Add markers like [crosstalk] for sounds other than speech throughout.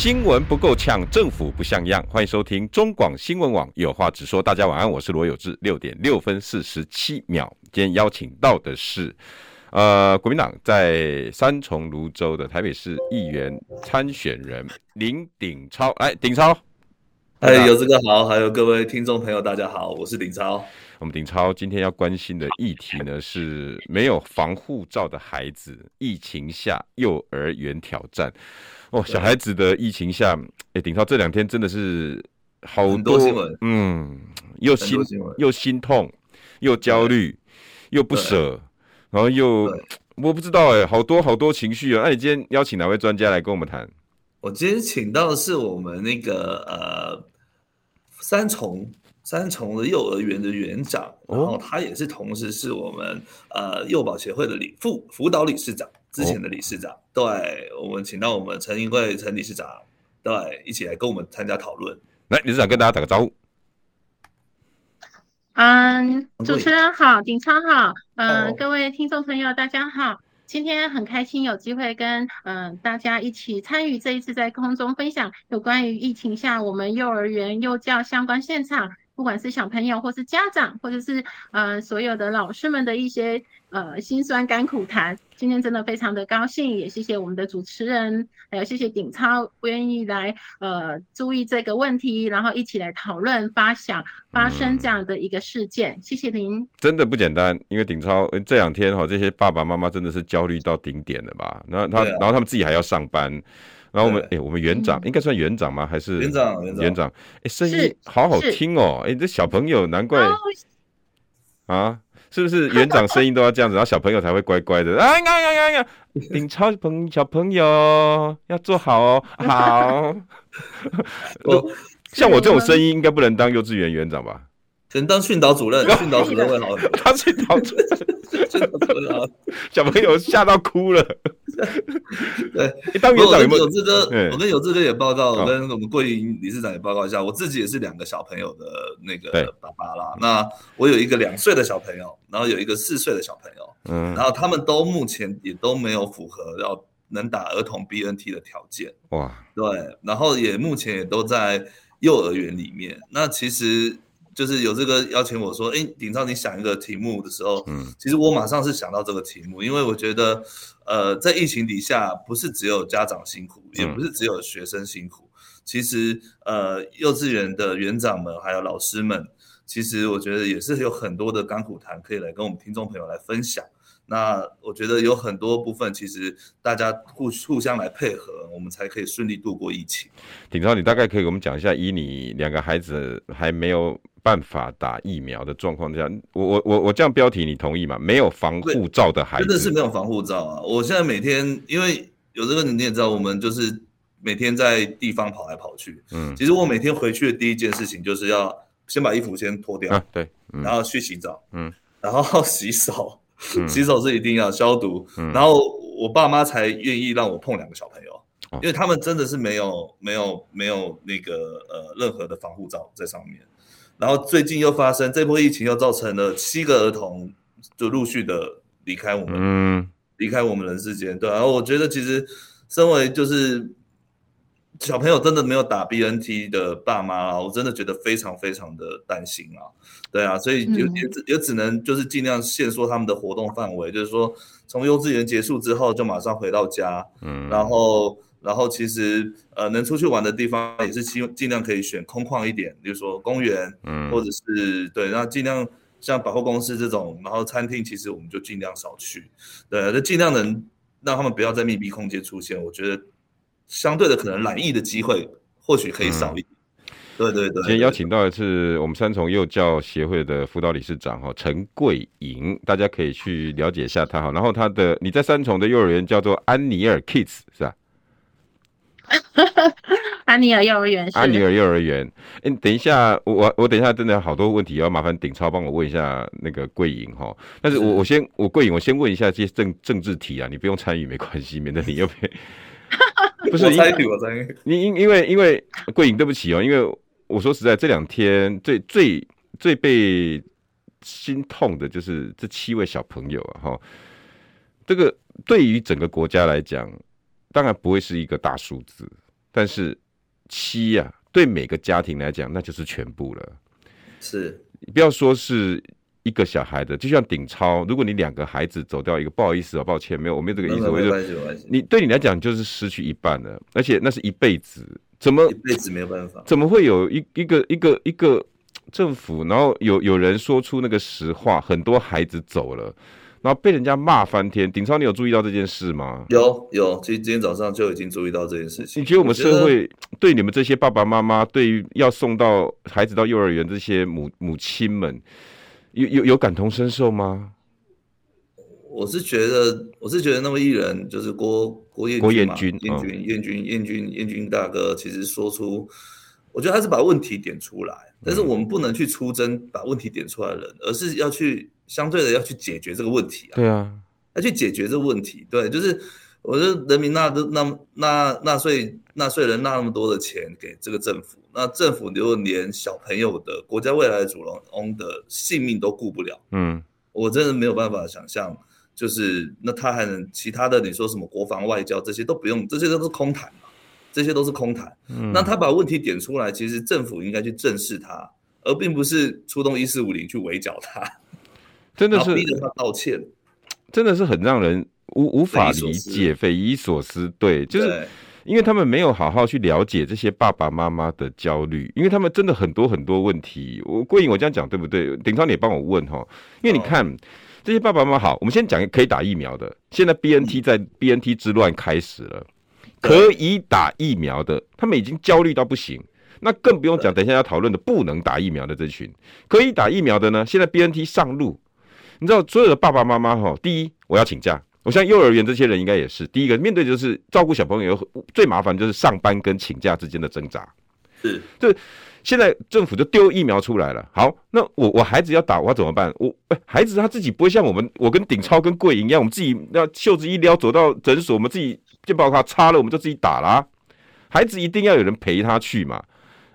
新闻不够呛，政府不像样。欢迎收听中广新闻网有话直说。大家晚安，我是罗有志。六点六分四十七秒，今天邀请到的是，呃，国民党在三重芦洲的台北市议员参选人林鼎超。哎，鼎超，哎，有这个好，还有各位听众朋友，大家好，我是鼎超。我们鼎超今天要关心的议题呢，是没有防护罩的孩子，疫情下幼儿园挑战。哦，小孩子的疫情下，哎，顶超这两天真的是好多，多新闻，嗯，又心又心痛，又焦虑，又不舍，然后又我不知道哎，好多好多情绪啊。那你今天邀请哪位专家来跟我们谈？我今天请到的是我们那个呃三重三重的幼儿园的园长，然后他也是同时是我们呃幼保协会的理副辅导理事长。之前的理事长，哦、对，我们请到我们陈英慧陈理事长，对，一起来跟我们参加讨论。来，理事长跟大家打个招呼。嗯，主持人好，鼎超好，嗯、呃，各位听众朋友大家好，今天很开心有机会跟嗯、呃、大家一起参与这一次在空中分享有关于疫情下我们幼儿园幼教相关现场。不管是小朋友，或是家长，或者是呃所有的老师们的一些呃辛酸甘苦谈，今天真的非常的高兴，也谢谢我们的主持人，还有谢谢鼎超不愿意来呃注意这个问题，然后一起来讨论发想发生这样的一个事件，嗯、谢谢您。真的不简单，因为鼎超这两天哈，这些爸爸妈妈真的是焦虑到顶点了吧？那他、啊、然后他们自己还要上班。然后我们哎，我们园长应该算园长吗？还是园长？园长，哎，声音好好听哦！哎，这小朋友难怪啊，是不是园长声音都要这样子，然后小朋友才会乖乖的？哎呀呀呀呀！鼎超朋小朋友要做好哦，好。[laughs] 我像我这种声音应该不能当幼稚园园长吧？可能当训导主任，[laughs] 训导主任会好。[laughs] 当训导主任，[laughs] 小朋友吓到哭了。对，当园长有没有？有志哥，我跟有志哥也报告，我跟我们桂林理事长也报告一下。我自己也是两个小朋友的那个爸爸啦。那我有一个两岁的小朋友，然后有一个四岁的小朋友。嗯，然后他们都目前也都没有符合要能打儿童 BNT 的条件。哇，对，然后也目前也都在幼儿园里面。那其实。就是有这个邀请我说，哎，鼎超，你想一个题目的时候，嗯，其实我马上是想到这个题目，因为我觉得，呃，在疫情底下，不是只有家长辛苦，也不是只有学生辛苦，其实，呃，幼稚园的园长们还有老师们，其实我觉得也是有很多的甘苦谈可以来跟我们听众朋友来分享。那我觉得有很多部分，其实大家互互相来配合，我们才可以顺利度过疫情。鼎超，你大概可以给我们讲一下，以你两个孩子还没有办法打疫苗的状况下，我我我我这样标题你同意吗？没有防护罩的孩子，真的是没有防护罩啊！我现在每天，因为有这个你也知道，我们就是每天在地方跑来跑去。嗯，其实我每天回去的第一件事情就是要先把衣服先脱掉，啊、对、嗯，然后去洗澡，嗯，然后 [laughs] 洗手。洗手是一定要消毒，嗯、然后我爸妈才愿意让我碰两个小朋友，哦、因为他们真的是没有没有没有那个呃任何的防护罩在上面。然后最近又发生这波疫情，又造成了七个儿童就陆续的离开我们，嗯、离开我们人世间。对，然后我觉得其实身为就是。小朋友真的没有打 BNT 的爸妈啊，我真的觉得非常非常的担心啊，对啊，所以也也只也只能就是尽量限缩他们的活动范围，就是说从幼稚园结束之后就马上回到家，嗯，然后然后其实呃能出去玩的地方也是希尽量可以选空旷一点，比如说公园，嗯，或者是对，那尽量像百货公司这种，然后餐厅其实我们就尽量少去，对，就尽量能让他们不要在密闭空间出现，我觉得。相对的，可能染疫的机会或许可以少一点。嗯、对，对对对。今天邀请到的是我们三重幼教协会的辅导理事长哈陈桂莹，大家可以去了解一下他哈。然后他的你在三重的幼儿园叫做安尼尔 Kids 是吧？[laughs] 安尼尔幼儿园，安尼尔幼儿园。哎、欸，等一下，我我等一下真的好多问题要麻烦鼎超帮我问一下那个桂莹哈。但是我我先我桂莹，我先问一下这些政政治题啊，你不用参与没关系，免得你又被。[laughs] 不是参与，我参与。你因因为因为桂影，对不起哦，因为我说实在，这两天最最最被心痛的就是这七位小朋友啊哈。这个对于整个国家来讲，当然不会是一个大数字，但是七呀、啊，对每个家庭来讲，那就是全部了。是，你不要说是一个小孩的，就像顶超，如果你两个孩子走掉一个，不好意思啊，抱歉，没有，我没有这个意思，我就你对你来讲就是失去一半了，而且那是一辈子，怎么一辈子没有办法？怎么会有一一个一个一个政府，然后有有人说出那个实话，很多孩子走了。然后被人家骂翻天，顶超，你有注意到这件事吗？有有，其实今天早上就已经注意到这件事情。你觉得我们社会对你们这些爸爸妈妈，对于要送到孩子到幼儿园这些母母亲们，有有有感同身受吗？我是觉得，我是觉得那位艺人就是郭郭彦郭彦军，彦军彦军彦军彦军大哥，其实说出，我觉得他是把问题点出来，但是我们不能去出征把问题点出来的人，而是要去。相对的要去解决这个问题啊，对啊，要去解决这个问题，对，就是我觉得人民纳的纳纳纳税纳税人纳那么多的钱给这个政府，那政府如果连小朋友的国家未来主人翁的性命都顾不了，嗯，我真的没有办法想象，就是那他还能其他的你说什么国防外交这些都不用，这些都是空谈嘛，这些都是空谈，那他把问题点出来，其实政府应该去正视他，而并不是出动一四五零去围剿他。真的是逼着他道歉，真的是很让人无无法理解、匪夷所思。对，就是因为他们没有好好去了解这些爸爸妈妈的焦虑，因为他们真的很多很多问题。我桂莹，我这样讲对不对？顶超你也帮我问哈，因为你看、哦、这些爸爸妈妈好，我们先讲可以打疫苗的。现在 BNT 在 BNT 之乱开始了，可以打疫苗的，他们已经焦虑到不行。那更不用讲，等一下要讨论的不能打疫苗的这群，可以打疫苗的呢？现在 BNT 上路。你知道所有的爸爸妈妈哈，第一我要请假，我像幼儿园这些人应该也是。第一个面对就是照顾小朋友最麻烦就是上班跟请假之间的挣扎，是，就现在政府就丢疫苗出来了，好，那我我孩子要打我要怎么办？我孩子他自己不会像我们，我跟顶超跟桂莹一样，我们自己要袖子一撩走到诊所，我们自己就把卡插了我们就自己打啦。孩子一定要有人陪他去嘛，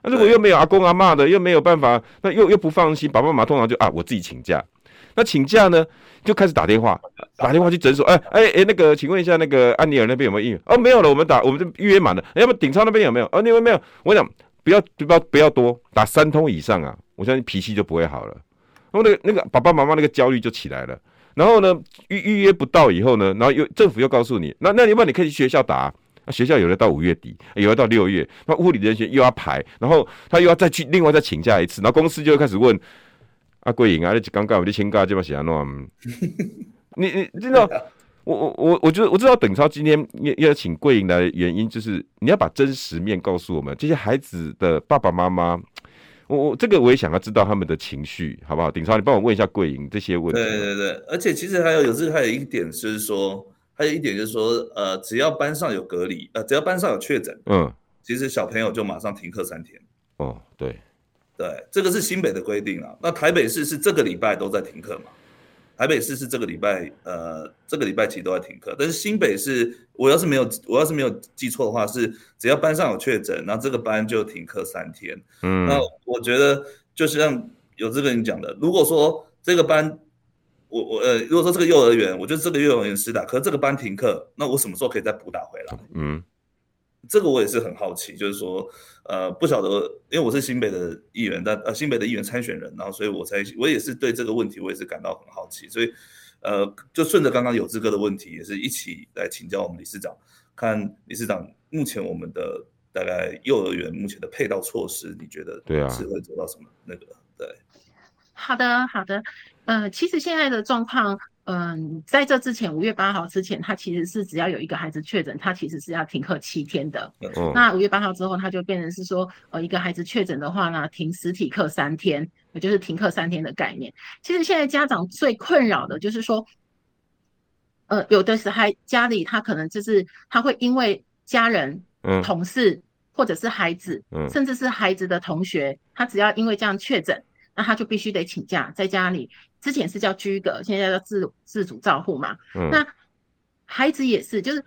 那如果又没有阿公阿妈的，又没有办法，那又又不放心，爸爸妈妈通常就啊我自己请假。那请假呢，就开始打电话，打电话去诊所。哎哎哎，那个，请问一下，那个安尼尔那边有没有预约？哦，没有了，我们打，我们这预约满了。要不鼎超那边有没有？哦，那边没有。我讲不要不要不要多，打三通以上啊，我相信脾气就不会好了。然后那个那个爸爸妈妈那个焦虑就起来了。然后呢，预预约不到以后呢，然后又政府又告诉你，那那要不然你可以去学校打。那学校有的到五月底，有的到六月，那护理人员又要排，然后他又要再去另外再请假一次，然后公司就会开始问。啊，桂英啊，你刚刚我就请假就把写弄。你你知道，我我我我觉得我知道鼎超今天要要请桂英来的原因，就是你要把真实面告诉我们这些孩子的爸爸妈妈。我我这个我也想要知道他们的情绪，好不好？鼎超，你帮我问一下桂英这些问题。对对对，而且其实还有有这个还有一点就是说，还有一点就是说，呃，只要班上有隔离，呃，只要班上有确诊，嗯，其实小朋友就马上停课三天。哦，对。对，这个是新北的规定啊。那台北市是这个礼拜都在停课嘛？台北市是这个礼拜，呃，这个礼拜其实都在停课。但是新北市，我要是没有，我要是没有记错的话，是只要班上有确诊，那这个班就停课三天。嗯，那我觉得就是像有这个人讲的，如果说这个班，我我呃，如果说这个幼儿园，我觉得这个幼儿园施打，可是这个班停课，那我什么时候可以再补打回来？嗯。这个我也是很好奇，就是说，呃，不晓得，因为我是新北的议员，但呃，新北的议员参选人，然后所以我才，我也是对这个问题，我也是感到很好奇，所以，呃，就顺着刚刚有志哥的问题，也是一起来请教我们理事长，看理事长目前我们的大概幼儿园目前的配套措施，你觉得对啊，是会做到什么那个？对，好的，好的，呃，其实现在的状况。嗯，在这之前，五月八号之前，他其实是只要有一个孩子确诊，他其实是要停课七天的。嗯、那五月八号之后，他就变成是说，呃，一个孩子确诊的话呢，停实体课三天，也就是停课三天的概念。其实现在家长最困扰的就是说，呃，有的是还家里他可能就是他会因为家人、嗯、同事或者是孩子，嗯，甚至是孩子的同学，他只要因为这样确诊，那他就必须得请假在家里。之前是叫居格，现在叫自自主照护嘛。嗯，那孩子也是，就是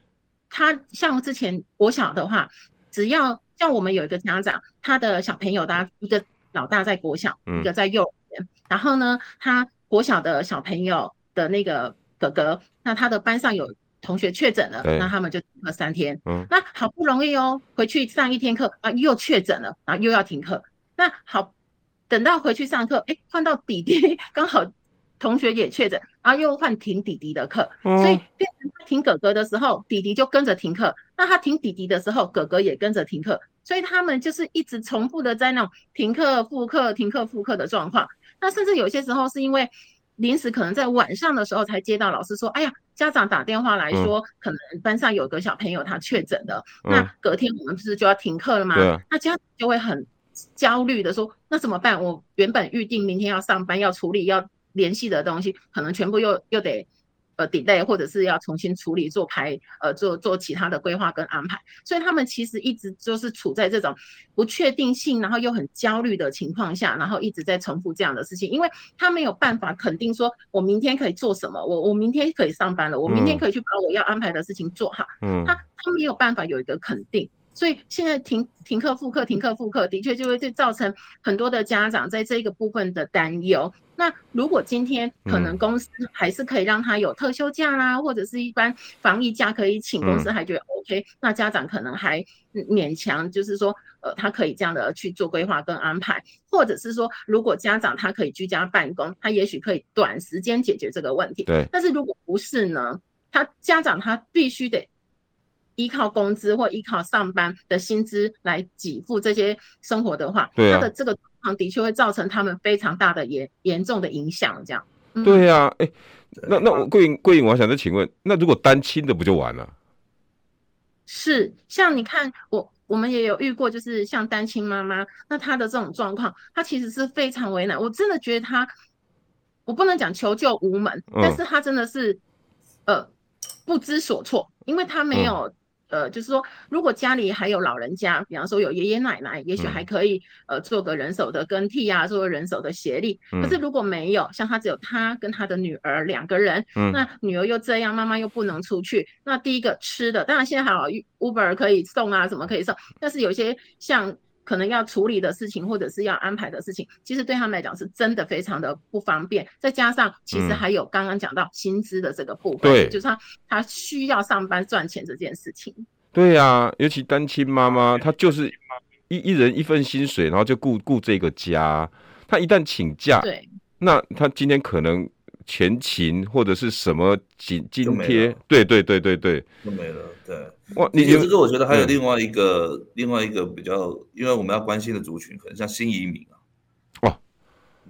他像之前国小的话，只要像我们有一个家长，他的小朋友他一个老大在国小，一个在幼儿园，然后呢，他国小的小朋友的那个哥哥，那他的班上有。同学确诊了，那他们就停课三天。嗯，那好不容易哦，回去上一天课啊，又确诊了，然后又要停课。那好，等到回去上课，哎，换到弟弟，[laughs] 刚好同学也确诊，然后又换停弟弟的课。嗯，所以变成他停哥哥的时候，弟弟就跟着停课；那他停弟弟的时候，哥哥也跟着停课。所以他们就是一直重复的在那种停课复课、停课复课的状况。那甚至有些时候是因为。临时可能在晚上的时候才接到老师说，哎呀，家长打电话来说，可能班上有个小朋友他确诊了，那隔天我们不是就要停课了吗？那家长就会很焦虑的说，那怎么办？我原本预定明天要上班要处理要联系的东西，可能全部又又得。呃，delay 或者是要重新处理做排，呃，做做其他的规划跟安排，所以他们其实一直就是处在这种不确定性，然后又很焦虑的情况下，然后一直在重复这样的事情，因为他没有办法肯定说，我明天可以做什么，我我明天可以上班了，我明天可以去把我要安排的事情做好，嗯，他他没有办法有一个肯定。所以现在停停课复课停课复课的确就会就造成很多的家长在这个部分的担忧。那如果今天可能公司还是可以让他有特休假啦，或者是一般防疫假可以请，公司还觉得 OK，那家长可能还勉强就是说，呃，他可以这样的去做规划跟安排，或者是说，如果家长他可以居家办公，他也许可以短时间解决这个问题。对。但是如果不是呢，他家长他必须得。依靠工资或依靠上班的薪资来给付这些生活的话，对啊，他的这个状况的确会造成他们非常大的严严重的影响。这样，嗯、对呀、啊，哎、欸，那那桂英桂英，我想再请问，那如果单亲的不就完了？是，像你看，我我们也有遇过，就是像单亲妈妈，那她的这种状况，她其实是非常为难。我真的觉得她，我不能讲求救无门，嗯、但是她真的是呃不知所措，因为她没有、嗯。呃，就是说，如果家里还有老人家，比方说有爷爷奶奶，也许还可以，呃，做个人手的更替啊，做个人手的协力。可是如果没有，像他只有他跟他的女儿两个人，那女儿又这样，妈妈又不能出去，那第一个吃的，当然现在还好，Uber 可以送啊，什么可以送，但是有些像。可能要处理的事情，或者是要安排的事情，其实对他们来讲是真的非常的不方便。再加上，其实还有刚刚讲到薪资的这个部分，对，就是他他需要上班赚钱这件事情。对呀、啊，尤其单亲妈妈，她就是一一人一份薪水，然后就顾顾这个家。她一旦请假，对，那她今天可能。全勤或者是什么津津贴？对对对对对，都没了。对，哇，你这个我觉得还有另外一个、嗯、另外一个比较，因为我们要关心的族群可能像新移民啊。哇，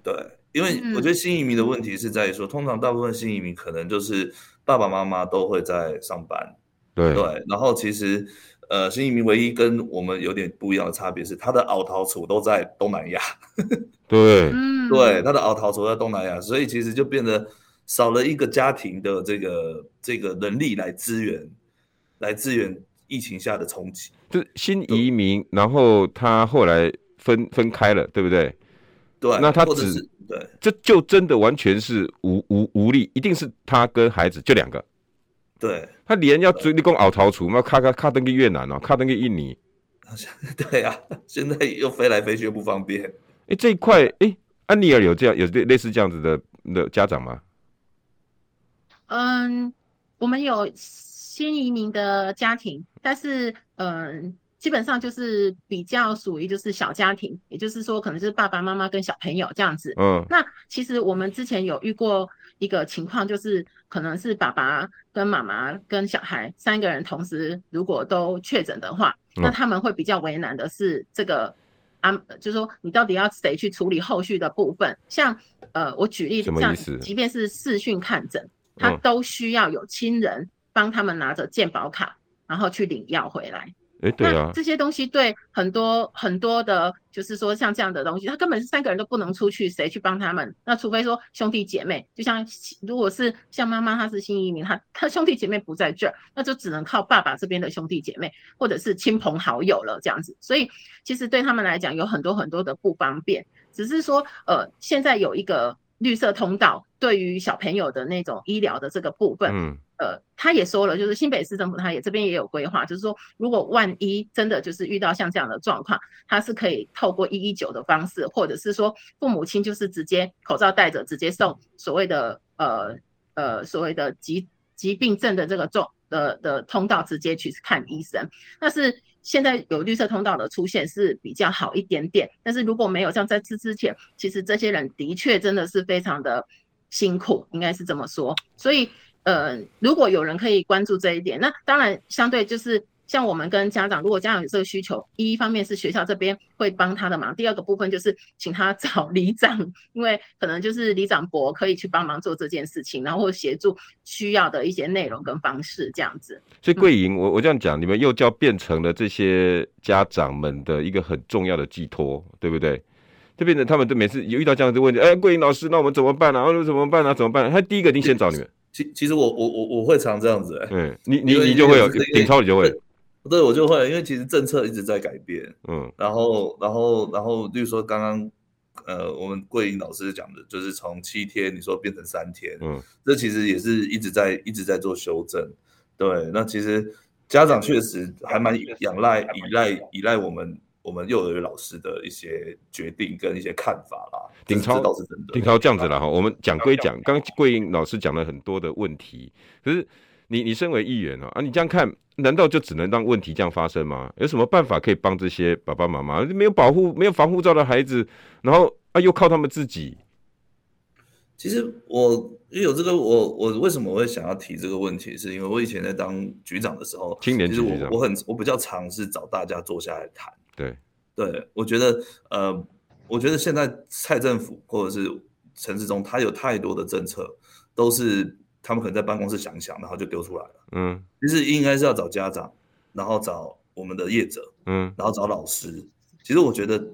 对，因为我觉得新移民的问题是在于说，通常大部分新移民可能就是爸爸妈妈都会在上班。对对，然后其实呃，新移民唯一跟我们有点不一样的差别是，他的奥陶处都在东南亚。[laughs] 对，嗯，对，他的奥陶处在东南亚，所以其实就变得少了一个家庭的这个这个能力来支援，来支援疫情下的冲击。就新移民，然后他后来分分开了，对不对？对，那他只对，这就真的完全是无无无力，一定是他跟孩子就两个。对，他连要追立功奥陶处，那卡卡卡登去越南哦，卡登去印尼。对、啊，[laughs] 现在又飞来飞去又不方便。哎，这一块，哎，安妮尔有这样有类类似这样子的的家长吗？嗯，我们有新移民的家庭，但是嗯，基本上就是比较属于就是小家庭，也就是说，可能是爸爸妈妈跟小朋友这样子。嗯，那其实我们之前有遇过一个情况，就是可能是爸爸跟妈妈跟小孩三个人同时如果都确诊的话，嗯，那他们会比较为难的是这个。啊，就是说，你到底要谁去处理后续的部分？像，呃，我举例子，像即便是视讯看诊，他都需要有亲人帮他们拿着健保卡，然后去领药回来。哎，对啊，这些东西对很多很多的，就是说像这样的东西，他根本是三个人都不能出去，谁去帮他们？那除非说兄弟姐妹，就像如果是像妈妈，她是新移民，她她兄弟姐妹不在这儿，那就只能靠爸爸这边的兄弟姐妹或者是亲朋好友了，这样子。所以其实对他们来讲有很多很多的不方便，只是说呃，现在有一个绿色通道，对于小朋友的那种医疗的这个部分，嗯。呃，他也说了，就是新北市政府，他也这边也有规划，就是说，如果万一真的就是遇到像这样的状况，他是可以透过一一九的方式，或者是说父母亲就是直接口罩戴着，直接送所谓的呃呃所谓的疾疾病症的这个重的的通道，直接去看医生。但是现在有绿色通道的出现是比较好一点点，但是如果没有像在之之前，其实这些人的确真的是非常的辛苦，应该是这么说，所以。呃，如果有人可以关注这一点，那当然相对就是像我们跟家长，如果家长有这个需求，一方面是学校这边会帮他的忙，第二个部分就是请他找里长，因为可能就是里长伯可以去帮忙做这件事情，然后协助需要的一些内容跟方式这样子。所以桂莹，我我这样讲，你们幼教变成了这些家长们的一个很重要的寄托，对不对？就变成他们都每次有遇到这样的问题，哎，桂莹老师，那我们怎么办呢？啊？怎么办呢？怎么办？他第一个一定先找你们。其其实我我我我会常这样子嗯，你你你就会有顶超你就会，对，我就会，因为其实政策一直在改变，嗯，然后然后然后，例如说刚刚呃我们桂英老师讲的，就是从七天你说变成三天，嗯，这其实也是一直在一直在做修正，对，那其实家长确实还蛮仰赖依赖依赖我们。我们幼儿园老师的一些决定跟一些看法啦，顶超倒是真的。顶超这样子了哈，我们讲归讲，刚桂英老师讲了很多的问题，可是你你身为议员啊，你这样看，难道就只能让问题这样发生吗？有什么办法可以帮这些爸爸妈妈没有保护、没有防护罩的孩子，然后啊又靠他们自己？其实我因为有这个，我我为什么会想要提这个问题，是因为我以前在当局长的时候，青年局长，其实我我很我比较尝试找大家坐下来谈。对，对，我觉得，呃，我觉得现在蔡政府或者是陈时中，他有太多的政策，都是他们可能在办公室想一想，然后就丢出来了。嗯，其实应该是要找家长，然后找我们的业者，嗯，然后找老师。其实我觉得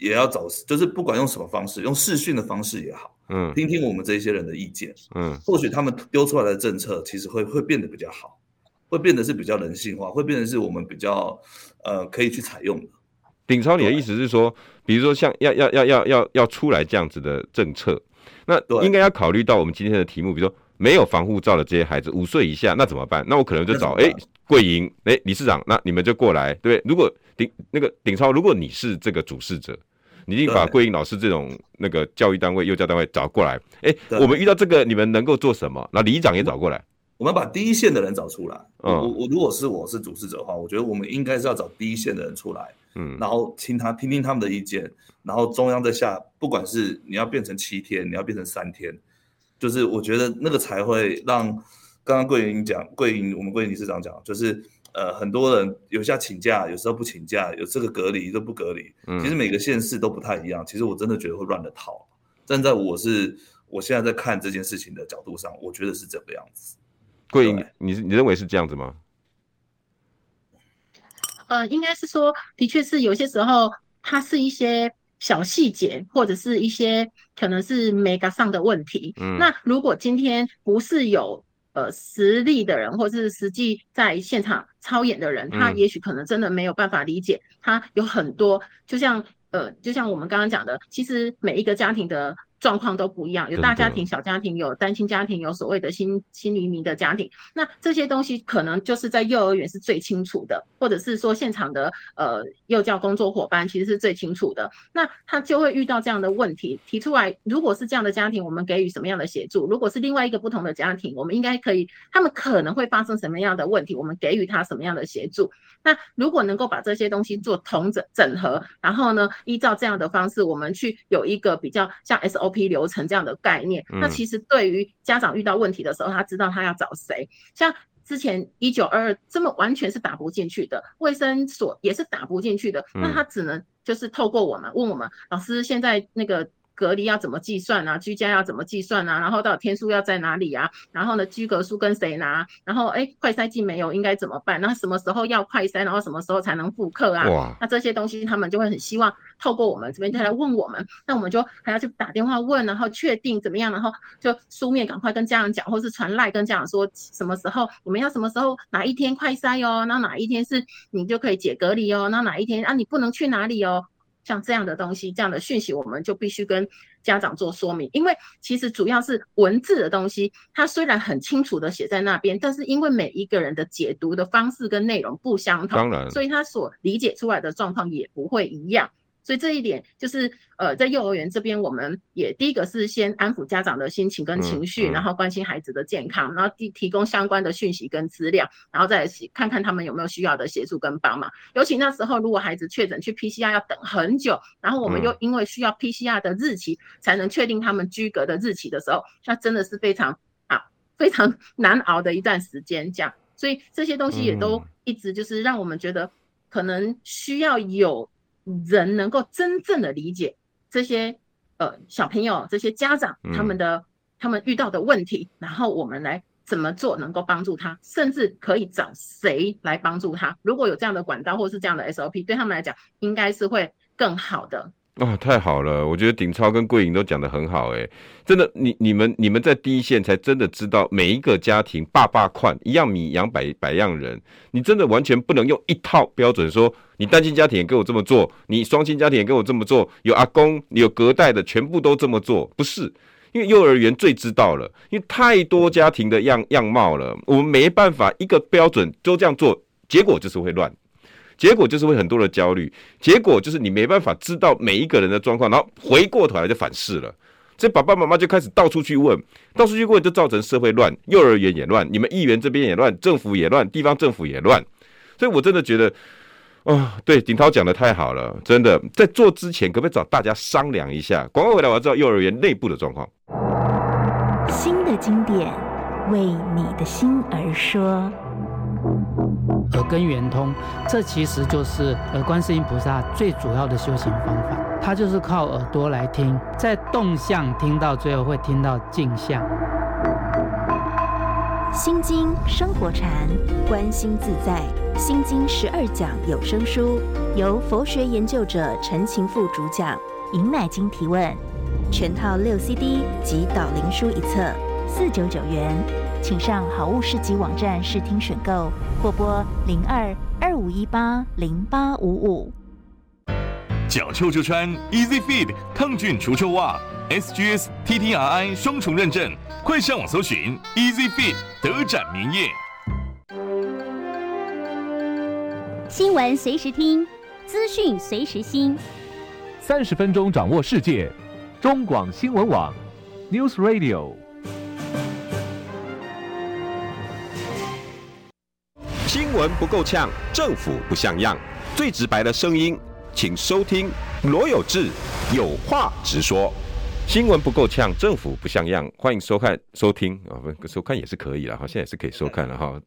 也要找，就是不管用什么方式，用视讯的方式也好，嗯，听听我们这些人的意见，嗯，或许他们丢出来的政策，其实会会变得比较好，会变得是比较人性化，会变得是我们比较呃可以去采用的。顶超，你的意思是说，比如说像要要要要要要出来这样子的政策，那应该要考虑到我们今天的题目，比如说没有防护罩的这些孩子，五岁以下那怎么办？那我可能就找哎桂英哎理事长，那你们就过来，对不对？如果顶那个顶超，如果你是这个主事者，你一定把桂英老师这种那个教育单位、幼教单位找过来，哎，我们遇到这个你们能够做什么？那里长也找过来。我们把第一线的人找出来。嗯、我我如果是我是主事者的话，我觉得我们应该是要找第一线的人出来，嗯，然后听他听听他们的意见，然后中央在下，不管是你要变成七天，你要变成三天，就是我觉得那个才会让刚刚桂莹讲，桂莹我们桂莹理事长讲，就是呃很多人有下请假，有时候不请假，有这个隔离都不隔离，其实每个县市都不太一样，其实我真的觉得会乱了套。站在我是我现在在看这件事情的角度上，我觉得是这个样子。桂英，你你认为是这样子吗？呃，应该是说，的确是有些时候，它是一些小细节，或者是一些可能是 mega 上的问题。嗯，那如果今天不是有呃实力的人，或者是实际在现场操演的人，他也许可能真的没有办法理解。他有很多，就像呃，就像我们刚刚讲的，其实每一个家庭的。状况都不一样，有大家庭、小家庭，有单亲家庭，有所谓的新新移民的家庭。那这些东西可能就是在幼儿园是最清楚的，或者是说现场的呃幼教工作伙伴其实是最清楚的。那他就会遇到这样的问题提出来。如果是这样的家庭，我们给予什么样的协助？如果是另外一个不同的家庭，我们应该可以，他们可能会发生什么样的问题？我们给予他什么样的协助？那如果能够把这些东西做同整整合，然后呢，依照这样的方式，我们去有一个比较像 SOP。P 流程这样的概念，那其实对于家长遇到问题的时候，他知道他要找谁。像之前一九二二这么完全是打不进去的，卫生所也是打不进去的，那他只能就是透过我们问我们老师，现在那个隔离要怎么计算啊？居家要怎么计算啊？然后到底天数要在哪里啊？然后呢，居隔数跟谁拿？然后哎，快筛剂没有，应该怎么办？那什么时候要快筛？然后什么时候才能复课啊？那这些东西他们就会很希望透过我们这边再来问我们，那我们就还要去打电话问，然后确定怎么样，然后就书面赶快跟家长讲，或是传赖跟家长说什么时候我们要什么时候哪一天快筛哦，那哪一天是你就可以解隔离哦，那哪一天啊你不能去哪里哦？像这样的东西，这样的讯息，我们就必须跟家长做说明，因为其实主要是文字的东西，它虽然很清楚的写在那边，但是因为每一个人的解读的方式跟内容不相同，当然，所以他所理解出来的状况也不会一样。所以这一点就是，呃，在幼儿园这边，我们也第一个是先安抚家长的心情跟情绪，然后关心孩子的健康，然后提提供相关的讯息跟资料，然后再看看他们有没有需要的协助跟帮忙。尤其那时候，如果孩子确诊去 PCR 要等很久，然后我们又因为需要 PCR 的日期才能确定他们居隔的日期的时候，那真的是非常啊非常 [laughs] 难熬的一段时间。这样，所以这些东西也都一直就是让我们觉得可能需要有。人能够真正的理解这些呃小朋友、这些家长他们的、嗯、他们遇到的问题，然后我们来怎么做能够帮助他，甚至可以找谁来帮助他。如果有这样的管道或是这样的 SOP，对他们来讲应该是会更好的。哦，太好了！我觉得鼎超跟桂颖都讲得很好，哎，真的，你你们你们在第一线才真的知道每一个家庭，爸爸宽一样米养百百样人，你真的完全不能用一套标准说，你单亲家庭也跟我这么做，你双亲家庭也跟我这么做，有阿公有隔代的全部都这么做，不是，因为幼儿园最知道了，因为太多家庭的样样貌了，我们没办法一个标准都这样做，结果就是会乱。结果就是会很多的焦虑，结果就是你没办法知道每一个人的状况，然后回过头来就反噬了。这爸爸妈妈就开始到处去问，到处去问，就造成社会乱，幼儿园也乱，你们议员这边也乱，政府也乱，地方政府也乱。所以我真的觉得，啊、哦，对，鼎超讲的太好了，真的，在做之前可不可以找大家商量一下？广告回来我要知道幼儿园内部的状况。新的经典为你的心而说。耳根圆通，这其实就是呃观世音菩萨最主要的修行方法。它就是靠耳朵来听，在动向听到最后会听到静相。心经生活禅，观心自在。心经十二讲有声书，由佛学研究者陈情富主讲，尹乃菁提问，全套六 CD 及导灵书一册，四九九元。请上好物市集网站试听选购，或拨零二二五一八零八五五。脚臭就穿 Easy Fit 抗菌除臭袜，SGS TTRI 双重认证，快上网搜寻 Easy Fit 德展名业。新闻随时听，资讯随时新，三十分钟掌握世界。中广新闻网 News Radio。新闻不够呛，政府不像样，最直白的声音，请收听罗有志有话直说。新闻不够呛，政府不像样，欢迎收看收听啊，不收看也是可以了哈，现在也是可以收看了哈。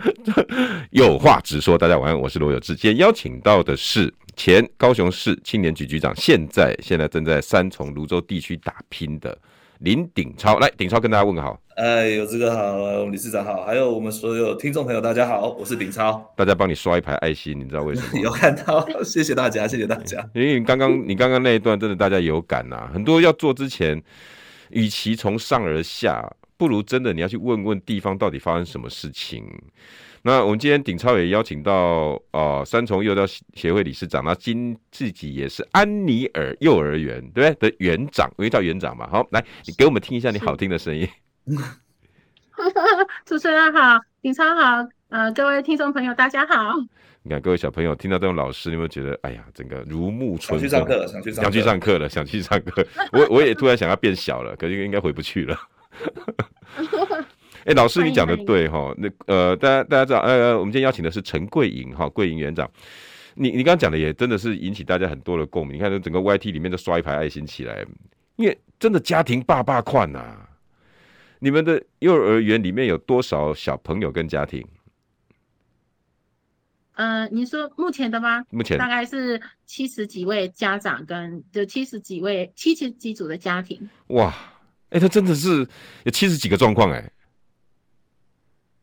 [laughs] 有话直说，大家晚安，我是罗有志，今天邀请到的是前高雄市青年局局长，现在现在正在三重、泸州地区打拼的。林鼎超，来，鼎超跟大家问个好。哎，有这个好，理事长好，还有我们所有听众朋友，大家好，我是鼎超。大家帮你刷一排爱心，你知道为什么？[laughs] 有看到，谢谢大家，谢谢大家。因为你刚刚你刚刚那一段真的大家有感呐、啊，很多要做之前，与其从上而下，不如真的你要去问问地方到底发生什么事情。那我们今天鼎超也邀请到哦、呃，三重幼教协会理事长，那今自己也是安尼尔幼儿园对不对的园长，因为叫园长嘛。好，来你给我们听一下你好听的声音。[laughs] 主持人好，鼎超好，呃，各位听众朋友大家好。你看各位小朋友听到这种老师，你有没有觉得哎呀，整个如沐春风？想去上课，想去上，想去上课了，想去上课。我我也突然想要变小了，可是应该回不去了。[laughs] 哎、欸，老师，你讲的对哈。那呃，大家大家知道，呃，我们今天邀请的是陈桂颖哈，桂颖园长。你你刚刚讲的也真的是引起大家很多的共鸣。你看，整个 YT 里面都刷一排爱心起来，因为真的家庭爸爸款呐。你们的幼儿园里面有多少小朋友跟家庭？呃，你说目前的吗？目前大概是七十几位家长跟就七十几位七十几组的家庭。哇，哎、欸，他真的是有七十几个状况哎。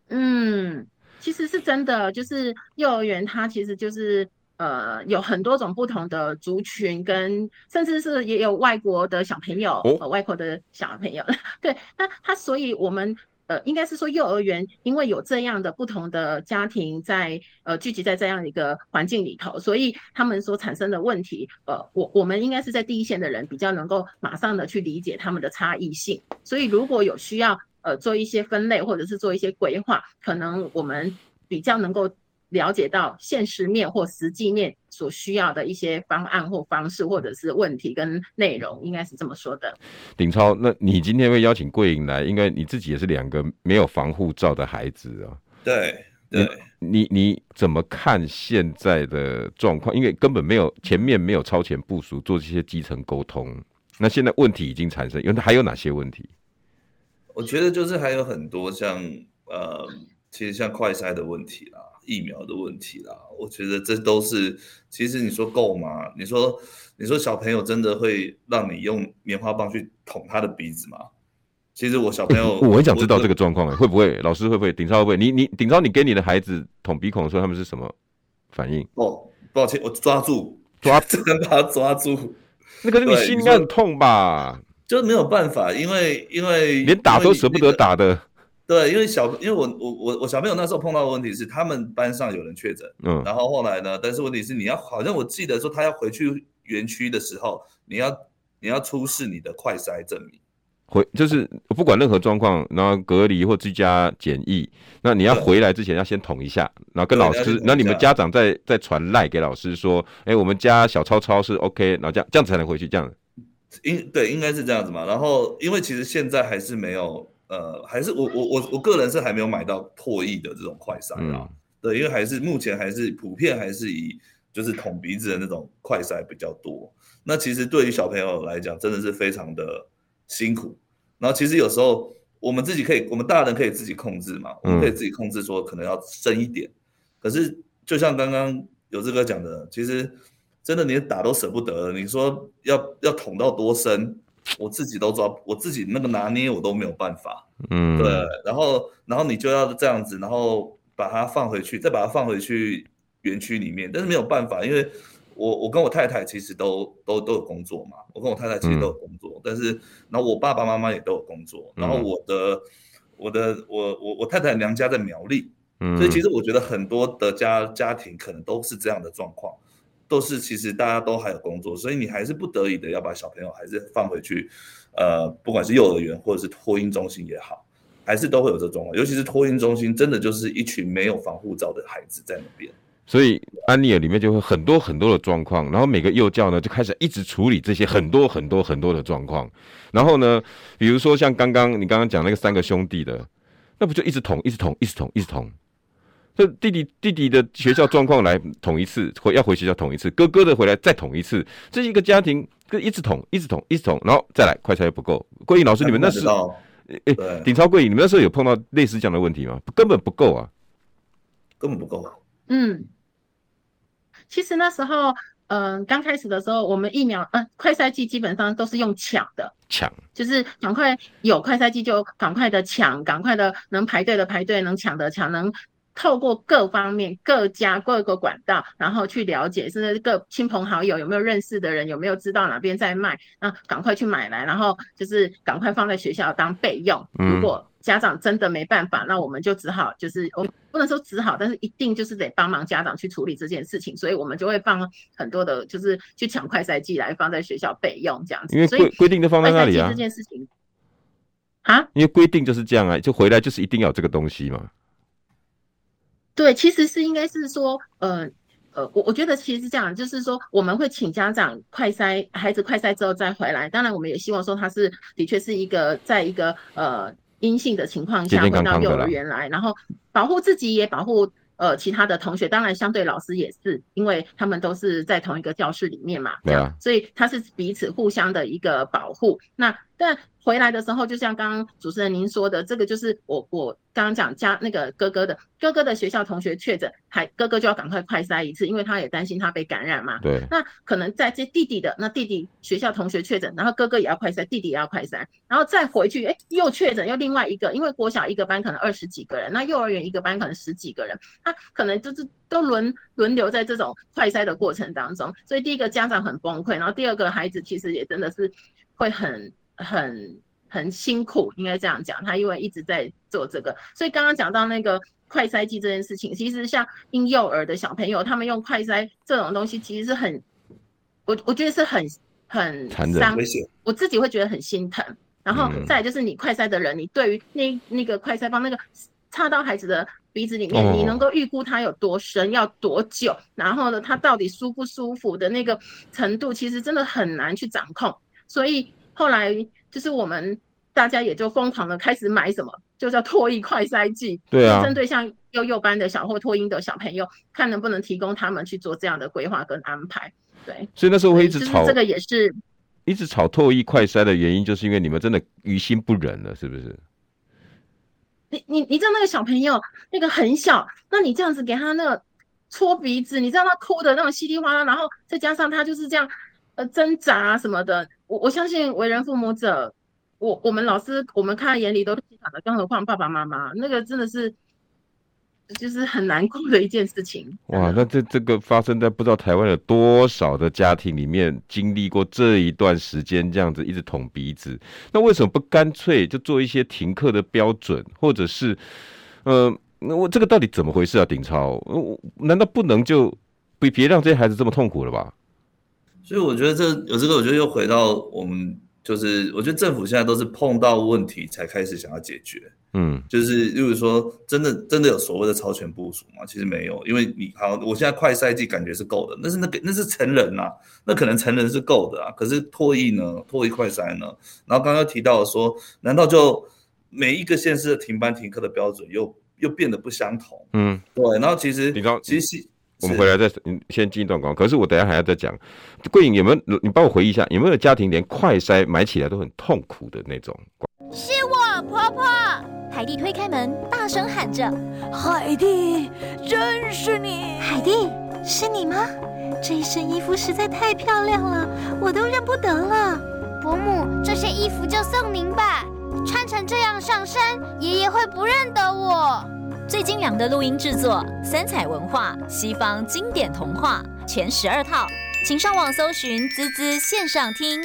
嗯，其实是真的，就是幼儿园它其实就是呃有很多种不同的族群，跟甚至是也有外国的小朋友，哦、呃，外国的小朋友。[laughs] 对，那他所以我们。呃，应该是说幼儿园，因为有这样的不同的家庭在呃聚集在这样一个环境里头，所以他们所产生的问题，呃，我我们应该是在第一线的人比较能够马上的去理解他们的差异性，所以如果有需要呃做一些分类或者是做一些规划，可能我们比较能够。了解到现实面或实际面所需要的一些方案或方式，或者是问题跟内容，应该是这么说的。鼎超，那你今天会邀请桂颖来，应该你自己也是两个没有防护罩的孩子啊。对对，你你，你怎么看现在的状况？因为根本没有前面没有超前部署做这些基层沟通，那现在问题已经产生，因为还有哪些问题？我觉得就是还有很多像呃，其实像快筛的问题啦。疫苗的问题啦，我觉得这都是，其实你说够吗？你说，你说小朋友真的会让你用棉花棒去捅他的鼻子吗？其实我小朋友，欸、我很想知道这个状况哎，会不会老师会不会？顶超会不会？你你顶超，你给你的孩子捅鼻孔的时候，他们是什么反应？哦，抱歉，我抓住，抓，只能把他抓住。[laughs] 那可是你心应该很痛吧？就没有办法，因为因为连打都舍不得打的。对，因为小，因为我我我我小朋友那时候碰到的问题是，他们班上有人确诊，嗯，然后后来呢，但是问题是你要好像我记得说他要回去园区的时候，你要你要出示你的快筛证明，回就是不管任何状况，然后隔离或居家检疫，那你要回来之前要先捅一下，然后跟老师，那你们家长再再传赖给老师说，哎，我们家小超超是 OK，然后这样这样子才能回去，这样，应对应该是这样子嘛，然后因为其实现在还是没有。呃，还是我我我我个人是还没有买到破亿的这种快筛啊，嗯、对，因为还是目前还是普遍还是以就是捅鼻子的那种快筛比较多。那其实对于小朋友来讲，真的是非常的辛苦。然后其实有时候我们自己可以，我们大人可以自己控制嘛，我们可以自己控制说可能要深一点。嗯、可是就像刚刚有志哥讲的，其实真的连打都舍不得了。你说要要捅到多深？我自己都抓，我自己那个拿捏我都没有办法，嗯，对，然后然后你就要这样子，然后把它放回去，再把它放回去园区里面，但是没有办法，因为我我跟我太太其实都都都有工作嘛，我跟我太太其实都有工作，嗯、但是然后我爸爸妈妈也都有工作，然后我的、嗯、我的我我我太太娘家在苗栗，嗯，所以其实我觉得很多的家家庭可能都是这样的状况。都是其实大家都还有工作，所以你还是不得已的要把小朋友还是放回去，呃，不管是幼儿园或者是托婴中心也好，还是都会有这种。尤其是托婴中心，真的就是一群没有防护罩的孩子在那边。所以安利尔里面就会很多很多的状况，然后每个幼教呢就开始一直处理这些很多很多很多的状况。然后呢，比如说像刚刚你刚刚讲那个三个兄弟的，那不就一直捅，一直捅，一直捅，一直捅。这弟弟弟弟的学校状况来捅一次，回要回学校捅一次，哥哥的回来再捅一次，这一个家庭跟一直捅，一直捅，一直捅，然后再来快筛又不够。桂英老师，你们那时候，哎，顶超桂英，你们那时候有碰到类似这样的问题吗？根本不够啊，根本不够啊。嗯，其实那时候，嗯、呃，刚开始的时候，我们疫苗，嗯、呃，快筛剂基本上都是用抢的，抢，就是赶快有快筛剂就赶快的抢，赶快的能排队的排队，能抢的抢，能。透过各方面、各家各个管道，然后去了解，甚至各亲朋好友有没有认识的人，有没有知道哪边在卖，那赶快去买来，然后就是赶快放在学校当备用。如果家长真的没办法，那我们就只好就是我们不能说只好，但是一定就是得帮忙家长去处理这件事情，所以我们就会放很多的，就是去抢快筛剂来放在学校备用这样子。因为规规定都放在那里啊。这件事情啊，因为规定就是这样啊，就回来就是一定要有这个东西嘛。对，其实是应该是说，呃，呃，我我觉得其实是这样，就是说我们会请家长快筛孩子快筛之后再回来，当然我们也希望说他是的确是一个在一个呃阴性的情况下回到幼儿园来，然后保护自己也保护。呃，其他的同学当然相对老师也是，因为他们都是在同一个教室里面嘛，对啊，所以他是彼此互相的一个保护。那但回来的时候，就像刚刚主持人您说的，这个就是我我刚刚讲家那个哥哥的哥哥的学校同学确诊，还哥哥就要赶快快筛一次，因为他也担心他被感染嘛。对。那可能在这弟弟的那弟弟学校同学确诊，然后哥哥也要快筛，弟弟也要快筛，然后再回去，哎，又确诊，又另外一个，因为国小一个班可能二十几个人，那幼儿园一个班可能十几个人，他可能就是都轮轮流在这种快筛的过程当中，所以第一个家长很崩溃，然后第二个孩子其实也真的是会很。很很辛苦，应该这样讲。他因为一直在做这个，所以刚刚讲到那个快筛剂这件事情，其实像婴幼儿的小朋友，他们用快筛这种东西，其实是很，我我觉得是很很伤，我自己会觉得很心疼。然后再就是你快筛的人，你对于那那个快筛棒那个插到孩子的鼻子里面，你能够预估它有多深，要多久，然后呢，它到底舒不舒服的那个程度，其实真的很难去掌控，所以。后来就是我们大家也就疯狂的开始买什么，就叫唾液快筛剂。对啊，针对像幼幼班的小或托婴的小朋友，看能不能提供他们去做这样的规划跟安排。对，所以那时候会一直吵，这个也是一直吵唾液快筛的原因，就是因为你们真的于心不忍了，是不是？你你你知道那个小朋友那个很小，那你这样子给他那个搓鼻子，你知道他哭的那种稀里哗啦，然后再加上他就是这样呃挣扎啊什么的。我我相信为人父母者，我我们老师我们看在眼里都是心疼的，更何况爸爸妈妈，那个真的是就是很难过的一件事情。哇，那这这个发生在不知道台湾有多少的家庭里面，经历过这一段时间这样子一直捅鼻子，那为什么不干脆就做一些停课的标准，或者是，呃，那我这个到底怎么回事啊？鼎超，我难道不能就别别让这些孩子这么痛苦了吧？所以我觉得这有这个，我觉得又回到我们，就是我觉得政府现在都是碰到问题才开始想要解决，嗯，就是例如说真的真的有所谓的超前部署吗？其实没有，因为你好，我现在快赛季感觉是够的，那是那个那是成人呐、啊，那可能成人是够的啊，可是唾液呢，唾液快赛呢？然后刚刚提到说，难道就每一个县市的停班停课的标准又又变得不相同？嗯，对，然后其实你知道，其实。我们回来再，你先进一段广告。可是我等下还要再讲，桂影有没有？你帮我回忆一下，有没有家庭连快筛买起来都很痛苦的那种？是我婆婆。海蒂推开门，大声喊着：“海蒂，真是你！海蒂，是你吗？这一身衣服实在太漂亮了，我都认不得了。伯母，这些衣服就送您吧，穿成这样上山，爷爷会不认得我。”最精良的录音制作，三彩文化西方经典童话全十二套，请上网搜寻“滋滋线上听”，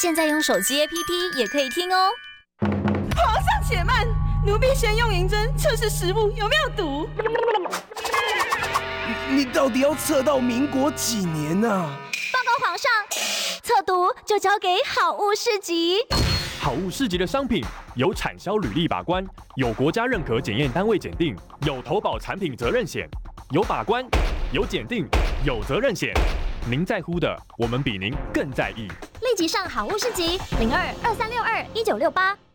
现在用手机 APP 也可以听哦。皇上且慢，奴婢先用银针测试食物有没有毒。你到底要测到民国几年啊？报告皇上，测毒就交给好物市集。好物市集的商品有产销履历把关，有国家认可检验单位检定，有投保产品责任险，有把关，有检定，有责任险。您在乎的，我们比您更在意。立即上好物市集零二二三六二一九六八。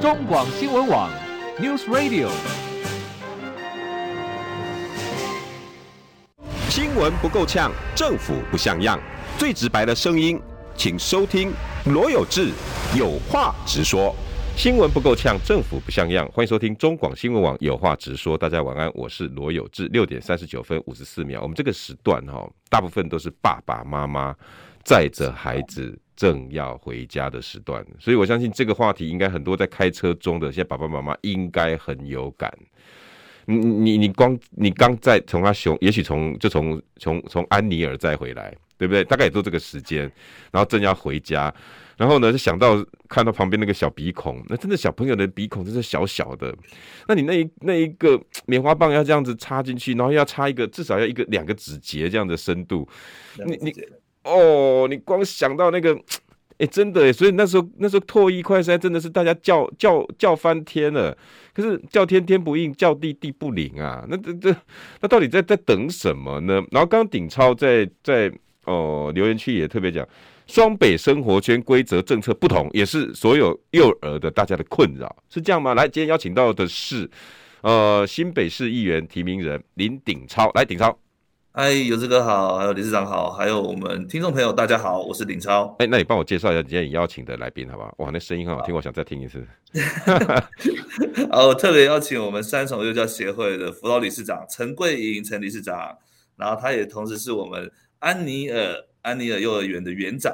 中广新闻网，News Radio。新闻不够呛，政府不像样，最直白的声音，请收听罗有志有话直说。新闻不够呛，政府不像样，欢迎收听中广新闻网有话直说。大家晚安，我是罗有志。六点三十九分五十四秒，我们这个时段哈，大部分都是爸爸妈妈载着孩子。正要回家的时段，所以我相信这个话题应该很多在开车中的现在爸爸妈妈应该很有感。你你你光你刚在从他熊，也许从就从从从安尼尔再回来，对不对？大概也都这个时间，然后正要回家，然后呢就想到看到旁边那个小鼻孔，那真的小朋友的鼻孔真是小小的，那你那一那一个棉花棒要这样子插进去，然后要插一个至少要一个两个指节这样的深度，你你。哦，你光想到那个 [tsk] 哎，真的，所以那时候那时候拓一快筛真的是大家叫叫叫翻天了，可是叫天天不应，叫地地不灵啊，那这这那到底在在等什么呢？然后刚刚鼎超在在哦、留言区也特别讲，双北生活圈规则政策不同，也是所有幼儿的大家的困扰，是这样吗？来，今天邀请到的是呃新北市议员提名人林鼎超，来，鼎超。嗨，有志哥好，还有理事长好，还有我们听众朋友大家好，我是林超。哎，那你帮我介绍一下今天你邀请的来宾好不好？哇，那声音很好听，我想再听一次。[laughs] 好，我特别邀请我们三重幼教协会的辅导理事长陈桂莹陈理事长，然后他也同时是我们安尼尔安尼尔幼儿园的园长。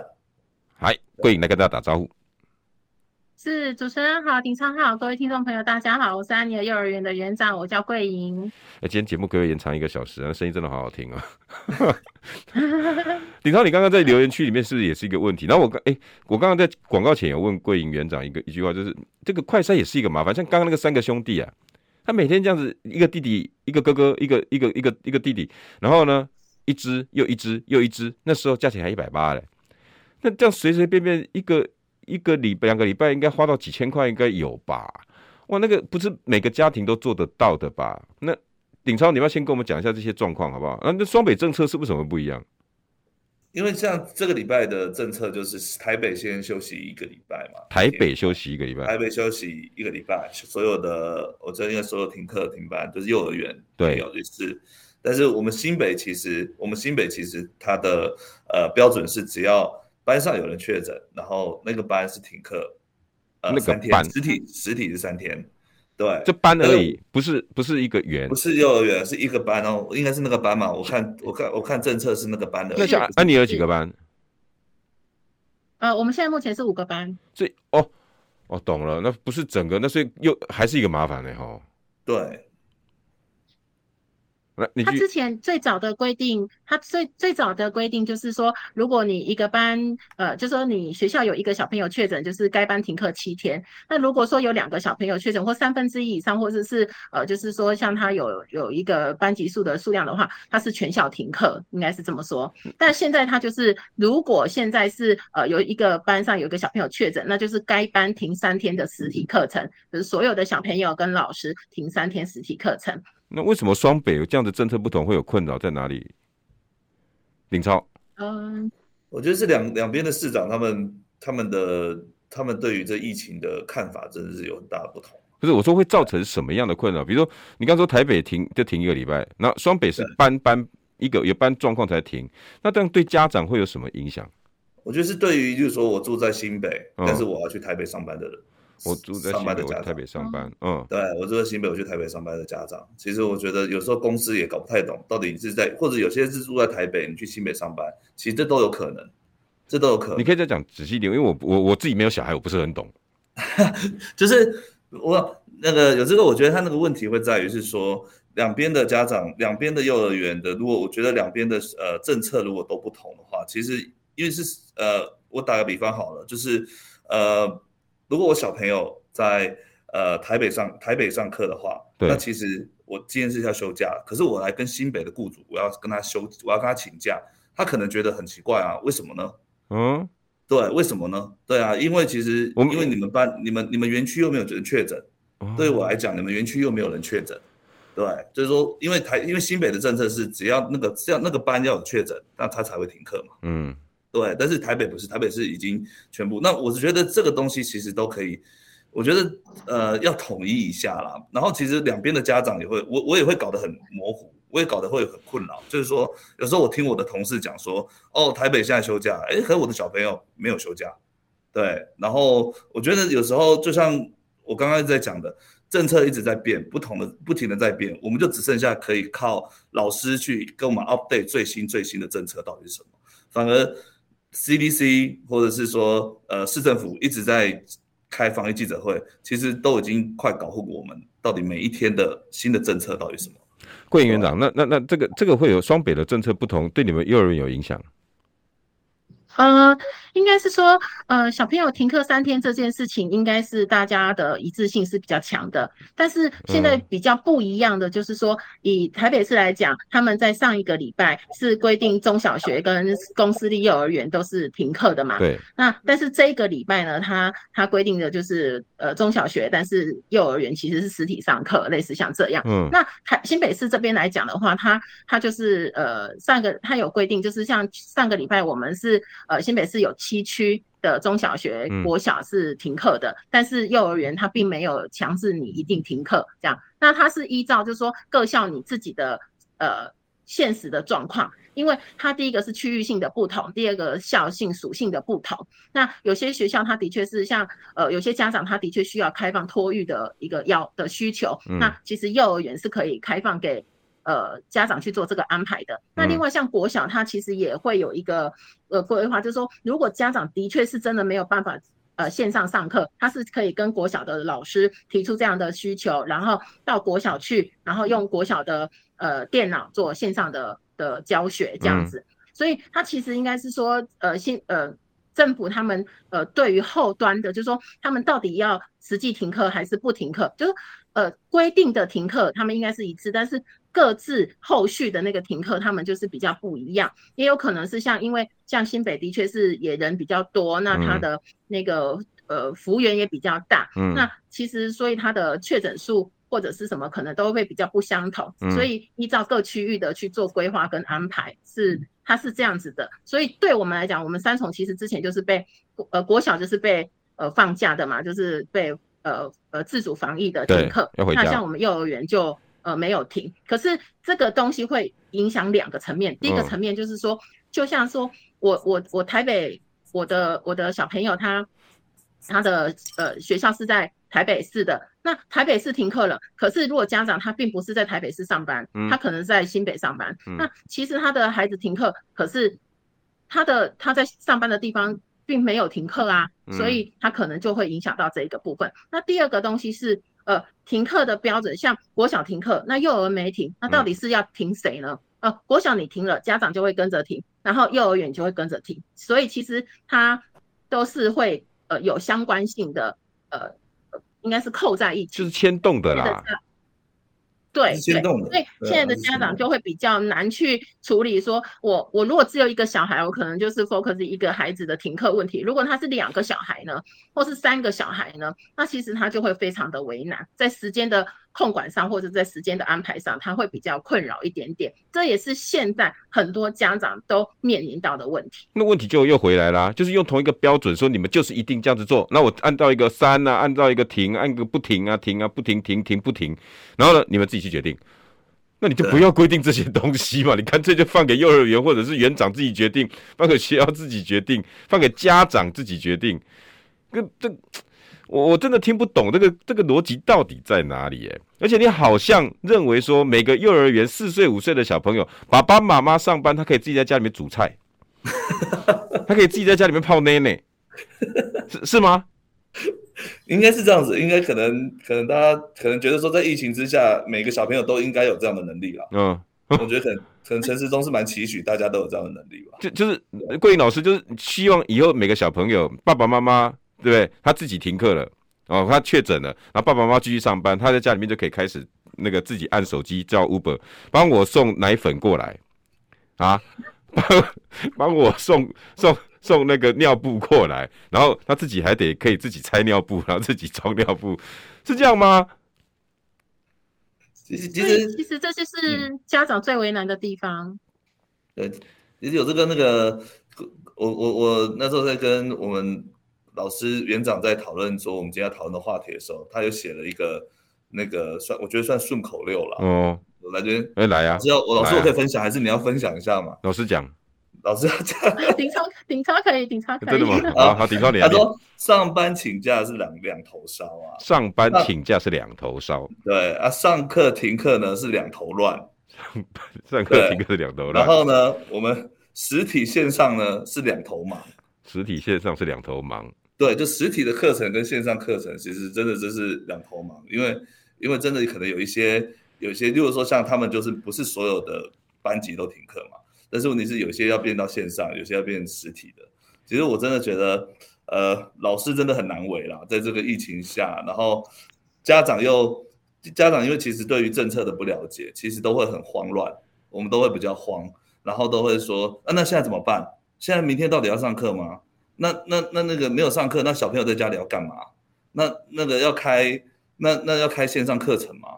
嗨，桂莹来跟大家打招呼。是主持人好，鼎昌好，各位听众朋友大家好，我是安妮尔幼儿园的园长，我叫桂莹。哎，今天节目可以延长一个小时，啊声音真的好好听啊！[laughs] 鼎昌，你刚刚在留言区里面是不是也是一个问题？然后我刚哎，我刚刚在广告前有问桂莹园长一个一句话，就是这个快筛也是一个麻烦，像刚刚那个三个兄弟啊，他每天这样子，一个弟弟，一个哥哥，一个一个一个一个弟弟，然后呢，一只又一只又一只，那时候价钱还一百八嘞，那这样随随便便一个。一个礼拜两个礼拜应该花到几千块，应该有吧？哇，那个不是每个家庭都做得到的吧？那鼎超，你要先跟我们讲一下这些状况好不好？那那双北政策是为什么不一样？因为像这个礼拜的政策就是台北先休息一个礼拜嘛。台北休息一个礼拜。台北休息一个礼拜，所有的我觉得应该所有停课停班就是幼儿园对，有是。但是我们新北其实我们新北其实它的呃标准是只要。班上有人确诊，然后那个班是停课，呃，那个三天，实体实体是三天，对，这班而已，不是不是一个园，不是幼儿园，是一个班哦，应该是那个班嘛，我看我看我看政策是那个班的。那像安妮有几个班？呃，我们现在目前是五个班。所以哦哦懂了，那不是整个，那所以又还是一个麻烦呢哈。对。他之前最早的规定，他最最早的规定就是说，如果你一个班，呃，就说你学校有一个小朋友确诊，就是该班停课七天。那如果说有两个小朋友确诊，或三分之一以上，或者是呃，就是说像他有有一个班级数的数量的话，他是全校停课，应该是这么说。但现在他就是，如果现在是呃有一个班上有一个小朋友确诊，那就是该班停三天的实体课程，就是所有的小朋友跟老师停三天实体课程。那为什么双北有这样的政策不同会有困扰在哪里？林超，嗯，我觉得是两两边的市长他们他们的他们对于这疫情的看法真的是有很大的不同。不是我说会造成什么样的困扰？比如说你刚说台北停就停一个礼拜，那双北是搬搬一个有搬状况才停，那这样对家长会有什么影响？我觉得是对于就是说我住在新北，嗯，但是我要去台北上班的人。我住在新北，我在台北上班。嗯，对，我住在新北，我去台北上班的家长，其实我觉得有时候公司也搞不太懂，到底是在或者有些是住在台北，你去新北上班，其实这都有可能，这都有可能。你可以再讲仔细一点，因为我我我自己没有小孩，我不是很懂。[laughs] 就是我那个有这个，我觉得他那个问题会在于是说，两边的家长，两边的幼儿园的，如果我觉得两边的呃政策如果都不同的话，其实因为是呃，我打个比方好了，就是呃。如果我小朋友在呃台北上台北上课的话，那其实我今天是要休假，可是我来跟新北的雇主，我要跟他休，我要跟他请假，他可能觉得很奇怪啊，为什么呢？嗯，对，为什么呢？对啊，因为其实因为你们班、你们、你们园区又没有人确诊，对我来讲，你们园区又没有人确诊，对，就是说，因为台因为新北的政策是只要那个只要那个班要有确诊，那他才会停课嘛，嗯。对，但是台北不是，台北是已经全部。那我是觉得这个东西其实都可以，我觉得呃要统一一下啦。然后其实两边的家长也会，我我也会搞得很模糊，我也搞得会很困扰。就是说，有时候我听我的同事讲说，哦，台北现在休假，哎，可是我的小朋友没有休假。对，然后我觉得有时候就像我刚刚在讲的，政策一直在变，不同的不停的在变，我们就只剩下可以靠老师去跟我们 update 最新最新的政策到底是什么，反而。CDC 或者是说，呃，市政府一直在开防疫记者会，其实都已经快搞混我们到底每一天的新的政策到底是什么。桂莹园长，那那那这个这个会有双北的政策不同，对你们幼儿园有影响？呃，应该是说，呃，小朋友停课三天这件事情，应该是大家的一致性是比较强的。但是现在比较不一样的就是说，以台北市来讲，他们在上一个礼拜是规定中小学跟公私立幼儿园都是停课的嘛。对。那但是这一个礼拜呢，他他规定的就是，呃，中小学，但是幼儿园其实是实体上课，类似像这样。嗯。那台新北市这边来讲的话，他他就是呃，上个他有规定，就是像上个礼拜我们是。呃，新北市有七区的中小学、国小是停课的，嗯、但是幼儿园它并没有强制你一定停课这样。那它是依照就是说各校你自己的呃现实的状况，因为它第一个是区域性的不同，第二个校性属性的不同。那有些学校它的确是像呃有些家长他的确需要开放托育的一个要的需求，嗯、那其实幼儿园是可以开放给。呃，家长去做这个安排的。那另外像国小，它其实也会有一个呃规划，就是说，如果家长的确是真的没有办法呃线上上课，他是可以跟国小的老师提出这样的需求，然后到国小去，然后用国小的呃电脑做线上的的教学这样子。所以他其实应该是说，呃，新呃政府他们呃对于后端的，就是说他们到底要实际停课还是不停课，就是呃规定的停课，他们应该是一致，但是。各自后续的那个停课，他们就是比较不一样，也有可能是像，因为像新北的确是也人比较多，那他的那个呃服务员也比较大，嗯，那其实所以他的确诊数或者是什么可能都会比较不相同，所以依照各区域的去做规划跟安排，是它是这样子的，所以对我们来讲，我们三重其实之前就是被呃国小就是被呃放假的嘛，就是被呃呃自主防疫的停课，那像我们幼儿园就。呃，没有停，可是这个东西会影响两个层面。第一个层面就是说，就像说我我我台北我的我的小朋友他他的呃学校是在台北市的，那台北市停课了，可是如果家长他并不是在台北市上班，他可能在新北上班，那其实他的孩子停课，可是他的他在上班的地方并没有停课啊，所以他可能就会影响到这一个部分。那第二个东西是。呃，停课的标准，像国小停课，那幼儿没停，那到底是要停谁呢？呃，国小你停了，家长就会跟着停，然后幼儿园就会跟着停，所以其实它都是会呃有相关性的，呃，应该是扣在一起，就是牵动的啦。对，对，所以现在的家长就会比较难去处理。说我我如果只有一个小孩，我可能就是 focus 一个孩子的停课问题。如果他是两个小孩呢，或是三个小孩呢，那其实他就会非常的为难，在时间的控管上，或者在时间的安排上，他会比较困扰一点点。这也是现在很多家长都面临到的问题。那问题就又回来啦，就是用同一个标准说，你们就是一定这样子做。那我按照一个三啊，按照一个停，按个不停啊，停啊不停，停停不停，然后呢，你们自己去决定。那你就不要规定这些东西嘛，你干脆就放给幼儿园或者是园长自己决定，放给学校自己决定，放给家长自己决定。跟这。我我真的听不懂这个这个逻辑到底在哪里诶，而且你好像认为说每个幼儿园四岁五岁的小朋友，爸爸妈妈上班，他可以自己在家里面煮菜，[laughs] 他可以自己在家里面泡奶奶，是是吗？应该是这样子，应该可能可能大家可能觉得说在疫情之下，每个小朋友都应该有这样的能力了。嗯，我觉得可能可能陈时中是蛮期许大家都有这样的能力吧。就就是桂英老师就是希望以后每个小朋友爸爸妈妈。对不对？他自己停课了，哦，他确诊了，然后爸爸妈妈继续上班，他在家里面就可以开始那个自己按手机叫 Uber，帮我送奶粉过来，啊，帮 [laughs] 帮我送送送那个尿布过来，然后他自己还得可以自己拆尿布，[laughs] 然后自己装尿布，是这样吗？其实其实其实这就是家长最为难的地方。对，其实有这个那个，我我我那时候在跟我们。老师园长在讨论说我们今天要讨论的话题的时候，他又写了一个那个算我觉得算顺口溜了。哦，我来这边，哎来呀！只要我老师我可以分享，还是你要分享一下嘛？老师讲，老师要讲。[laughs] 顶超顶超可以，顶超可以。真的吗？[laughs] 啊，好，顶超你。他说上班请假是两两头烧啊。上班请假是两头烧。对啊，上课停课呢是两头乱。[laughs] 上课停课是两头乱。然后呢，我们实体线上呢是两头忙。实体线上是两头忙。对，就实体的课程跟线上课程，其实真的就是两头忙，因为因为真的可能有一些有一些，例如说像他们就是不是所有的班级都停课嘛，但是问题是有些要变到线上，有些要变实体的，其实我真的觉得，呃，老师真的很难为啦，在这个疫情下，然后家长又家长因为其实对于政策的不了解，其实都会很慌乱，我们都会比较慌，然后都会说，啊，那现在怎么办？现在明天到底要上课吗？那那那那个没有上课，那小朋友在家里要干嘛？那那个要开那那要开线上课程吗？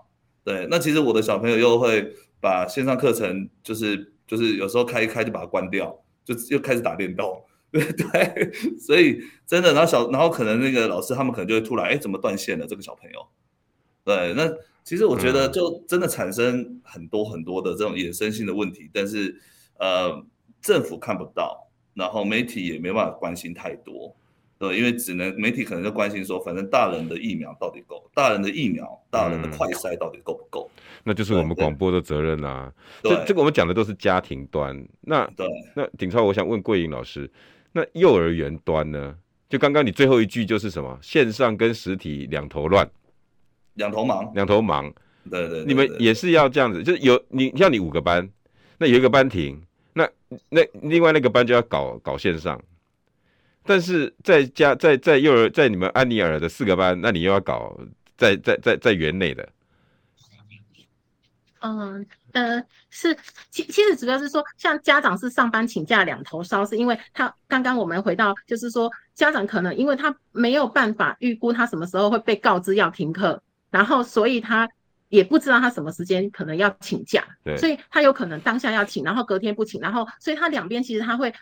对，那其实我的小朋友又会把线上课程就是就是有时候开一开就把它关掉，就又开始打电动，对 [laughs] 对，所以真的，然后小然后可能那个老师他们可能就会突然哎怎么断线了这个小朋友，对，那其实我觉得就真的产生很多很多的这种衍生性的问题，但是呃政府看不到。然后媒体也没办法关心太多，对，因为只能媒体可能就关心说，反正大人的疫苗到底够，大人的疫苗，大人的快筛到底够不够？那就是我们广播的责任啦、啊。这这个我们讲的都是家庭端。那对，那鼎超，我想问桂英老师，那幼儿园端呢？就刚刚你最后一句就是什么？线上跟实体两头乱，两头忙，两头忙。对对，对，对，你们也是要这样子，就是有你像你五个班，那有一个班停。那那另外那个班就要搞搞线上，但是在家在在幼儿在你们安尼尔的四个班，那你又要搞在在在在园内的。嗯呃是其其实主要是说，像家长是上班请假两头烧，是因为他刚刚我们回到就是说家长可能因为他没有办法预估他什么时候会被告知要停课，然后所以他。也不知道他什么时间可能要请假，对，所以他有可能当下要请，然后隔天不请，然后所以他两边其实他会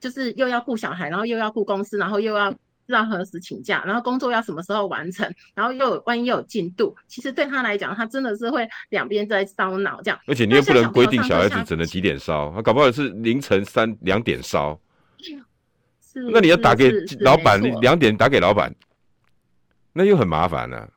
就是又要顾小孩，然后又要顾公司，然后又要知道何时请假，然后工作要什么时候完成，然后又有万一又有进度，其实对他来讲，他真的是会两边在烧脑这样。而且你又不能规定小孩子只能几点烧，他搞不好是凌晨三两点烧，是，那你要打给老板，你两点打给老板，那又很麻烦了、啊。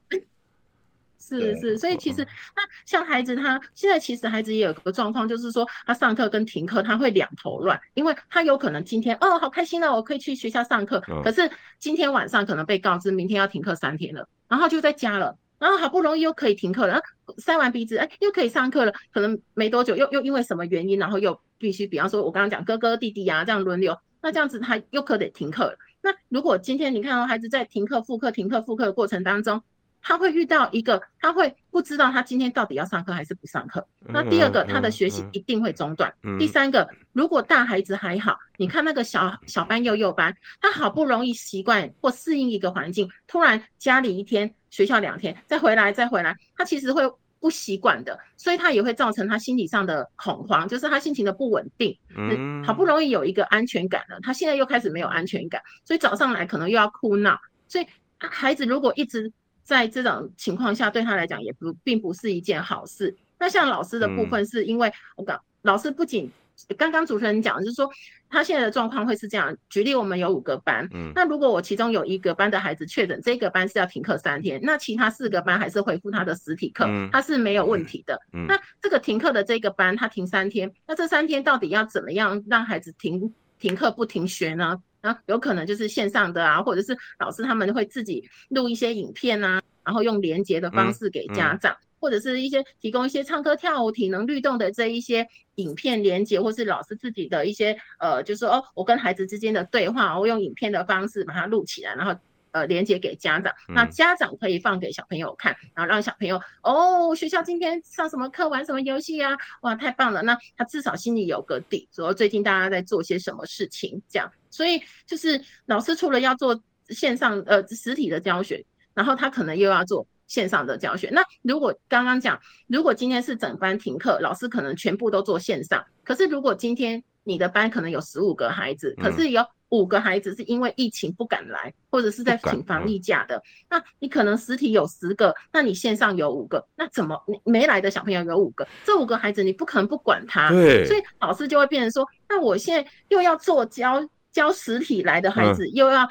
是是，所以其实那像孩子他现在其实孩子也有个状况，就是说他上课跟停课他会两头乱，因为他有可能今天哦好开心了，我可以去学校上课，可是今天晚上可能被告知明天要停课三天了，然后就在家了，然后好不容易又可以停课了，塞完鼻子哎又可以上课了，可能没多久又又因为什么原因，然后又必须，比方说我刚刚讲哥哥弟弟啊这样轮流，那这样子他又可得停课了。那如果今天你看到孩子在停课复课停课复课的过程当中，他会遇到一个，他会不知道他今天到底要上课还是不上课。那第二个，他的学习一定会中断。第三个，如果大孩子还好，你看那个小小班、幼幼班，他好不容易习惯或适应一个环境，突然家里一天，学校两天，再回来再回来，他其实会不习惯的，所以他也会造成他心理上的恐慌，就是他心情的不稳定。嗯，好不容易有一个安全感了，他现在又开始没有安全感，所以早上来可能又要哭闹。所以孩子如果一直在这种情况下，对他来讲也不并不是一件好事。那像老师的部分，是因为我刚老师不仅刚刚主持人讲，就是说他现在的状况会是这样。举例，我们有五个班，那如果我其中有一个班的孩子确诊，这个班是要停课三天，那其他四个班还是恢复他的实体课，他是没有问题的。那这个停课的这个班，他停三天，那这三天到底要怎么样让孩子停停课不停学呢？啊，有可能就是线上的啊，或者是老师他们会自己录一些影片啊，然后用连接的方式给家长，嗯嗯、或者是一些提供一些唱歌跳舞、体能律动的这一些影片连接，或是老师自己的一些呃，就是说哦，我跟孩子之间的对话，我用影片的方式把它录起来，然后呃连接给家长，那家长可以放给小朋友看，然后让小朋友哦，学校今天上什么课，玩什么游戏啊，哇，太棒了，那他至少心里有个底，说最近大家在做些什么事情，这样。所以就是老师除了要做线上呃实体的教学，然后他可能又要做线上的教学。那如果刚刚讲，如果今天是整班停课，老师可能全部都做线上。可是如果今天你的班可能有十五个孩子，可是有五个孩子是因为疫情不敢来，或者是在请防疫假的，那你可能实体有十个，那你线上有五个，那怎么你没来的小朋友有五个？这五个孩子你不可能不管他，对，所以老师就会变成说，那我现在又要做教。教实体来的孩子，又要、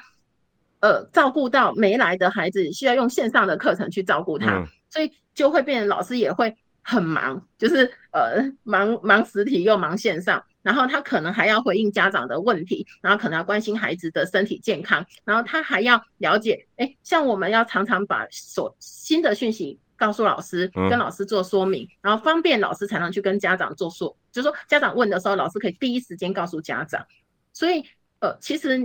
嗯、呃照顾到没来的孩子，需要用线上的课程去照顾他，嗯、所以就会变成老师也会很忙，就是呃忙忙实体又忙线上，然后他可能还要回应家长的问题，然后可能要关心孩子的身体健康，然后他还要了解，哎，像我们要常常把所新的讯息告诉老师，跟老师做说明，嗯、然后方便老师才能去跟家长做说，就是说家长问的时候，老师可以第一时间告诉家长，所以。呃，其实、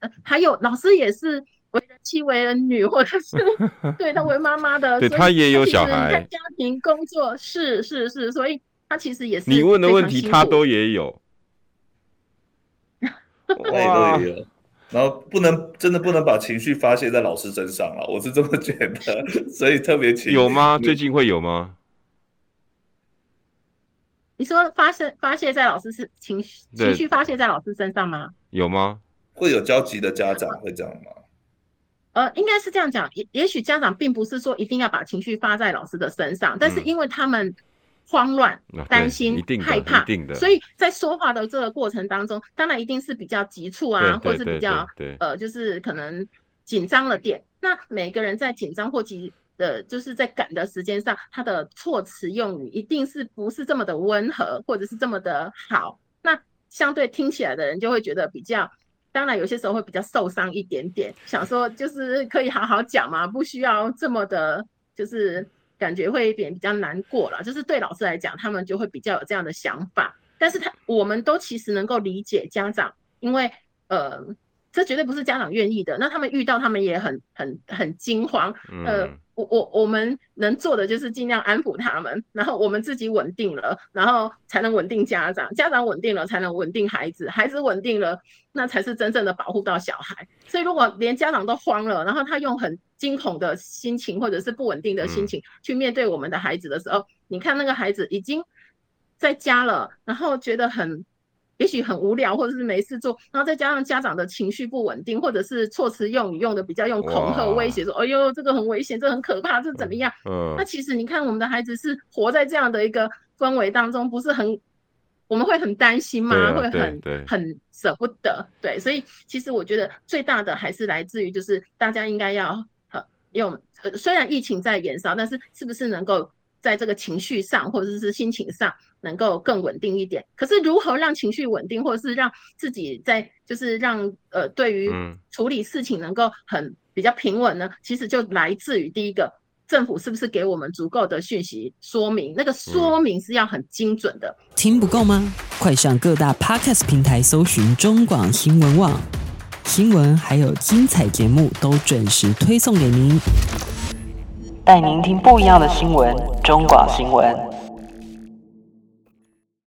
呃、还有老师也是为人妻、为人女，或者是 [laughs] 对他为妈妈的，对他也有小孩，在家庭工作是是是，所以他其实也是你问的问题，他都也有，[laughs] 哇，也有。然后不能真的不能把情绪发泄在老师身上啊，我是这么觉得，[laughs] 所以特别有吗？最近会有吗？你说发泄发泄在老师是情绪情绪发泄在老师身上吗？有吗？会有焦急的家长会这样吗？呃，应该是这样讲，也也许家长并不是说一定要把情绪发在老师的身上，但是因为他们。慌乱、担心、害怕，所以在说话的这个过程当中，当然一定是比较急促啊，或是比较呃，就是可能紧张了点。那每个人在紧张或急的，就是在赶的时间上，他的措辞用语一定是不是这么的温和，或者是这么的好。那相对听起来的人就会觉得比较，当然有些时候会比较受伤一点点，想说就是可以好好讲嘛，不需要这么的，就是。感觉会有点比较难过了，就是对老师来讲，他们就会比较有这样的想法。但是他我们都其实能够理解家长，因为呃，这绝对不是家长愿意的。那他们遇到，他们也很很很惊慌。呃，我我我们能做的就是尽量安抚他们，然后我们自己稳定了，然后才能稳定家长。家长稳定了，才能稳定孩子。孩子稳定了，那才是真正的保护到小孩。所以如果连家长都慌了，然后他用很惊恐的心情，或者是不稳定的心情去面对我们的孩子的时候，嗯、你看那个孩子已经在家了，然后觉得很，也许很无聊，或者是没事做，然后再加上家长的情绪不稳定，或者是措辞用语用的比较用恐吓威胁，说，哎呦，这个很危险，这个、很可怕，这怎么样？嗯，那其实你看我们的孩子是活在这样的一个氛围当中，不是很，我们会很担心吗？啊、会很很舍不得，对，所以其实我觉得最大的还是来自于，就是大家应该要。用呃，虽然疫情在延烧，但是是不是能够在这个情绪上或者是心情上能够更稳定一点？可是如何让情绪稳定，或者是让自己在就是让呃对于处理事情能够很比较平稳呢？其实就来自于第一个，政府是不是给我们足够的讯息说明？那个说明是要很精准的。听不够吗？快上各大 Podcast 平台搜寻中广新闻网。新闻还有精彩节目都准时推送给您，带您听不一样的新闻。中广新闻。